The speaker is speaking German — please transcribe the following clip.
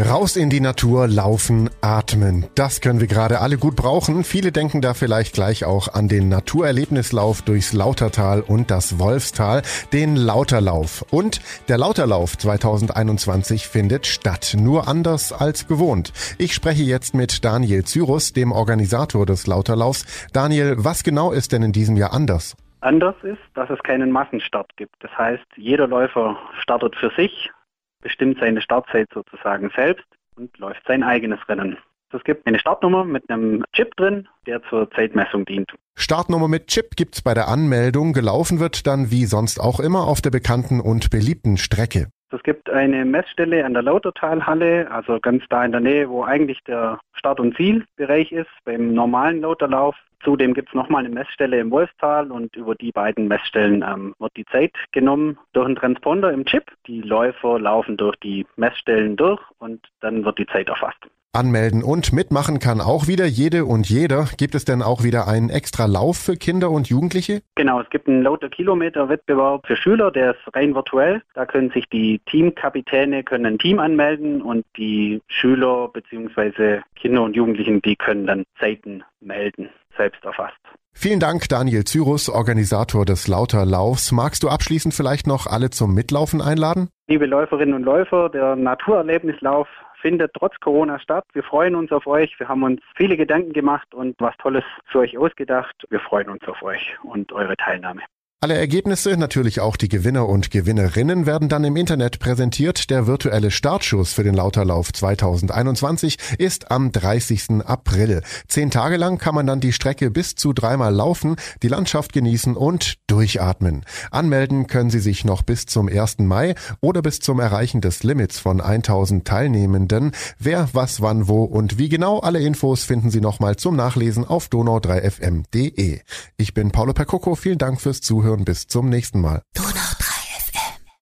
Raus in die Natur, laufen, atmen. Das können wir gerade alle gut brauchen. Viele denken da vielleicht gleich auch an den Naturerlebnislauf durchs Lautertal und das Wolfstal, den Lauterlauf. Und der Lauterlauf 2021 findet statt, nur anders als gewohnt. Ich spreche jetzt mit Daniel Cyrus, dem Organisator des Lauterlaufs. Daniel, was genau ist denn in diesem Jahr anders? Anders ist, dass es keinen Massenstart gibt. Das heißt, jeder Läufer startet für sich, bestimmt seine Startzeit sozusagen selbst und läuft sein eigenes Rennen. Es gibt eine Startnummer mit einem Chip drin, der zur Zeitmessung dient. Startnummer mit Chip gibt's bei der Anmeldung. Gelaufen wird dann wie sonst auch immer auf der bekannten und beliebten Strecke. Es gibt eine Messstelle an der Lautertalhalle, also ganz da in der Nähe, wo eigentlich der Start- und Zielbereich ist, beim normalen Lauterlauf. Zudem gibt es nochmal eine Messstelle im Wolfstal und über die beiden Messstellen ähm, wird die Zeit genommen durch einen Transponder im Chip. Die Läufer laufen durch die Messstellen durch und dann wird die Zeit erfasst. Anmelden und mitmachen kann auch wieder jede und jeder. Gibt es denn auch wieder einen extra Lauf für Kinder und Jugendliche? Genau, es gibt einen Lauter Kilometer Wettbewerb für Schüler, der ist rein virtuell. Da können sich die Teamkapitäne können ein Team anmelden und die Schüler bzw. Kinder und Jugendlichen, die können dann Zeiten melden, selbst erfasst. Vielen Dank, Daniel Cyrus, Organisator des Lauterlaufs. Magst du abschließend vielleicht noch alle zum Mitlaufen einladen? Liebe Läuferinnen und Läufer, der Naturerlebnislauf findet trotz Corona statt. Wir freuen uns auf euch. Wir haben uns viele Gedanken gemacht und was Tolles für euch ausgedacht. Wir freuen uns auf euch und eure Teilnahme. Alle Ergebnisse, natürlich auch die Gewinner und Gewinnerinnen, werden dann im Internet präsentiert. Der virtuelle Startschuss für den Lauterlauf 2021 ist am 30. April. Zehn Tage lang kann man dann die Strecke bis zu dreimal laufen, die Landschaft genießen und durchatmen. Anmelden können Sie sich noch bis zum 1. Mai oder bis zum Erreichen des Limits von 1000 Teilnehmenden. Wer, was, wann, wo und wie genau, alle Infos finden Sie nochmal zum Nachlesen auf donau3fm.de. Ich bin Paulo Percoco, vielen Dank fürs Zuhören. Bis zum nächsten Mal.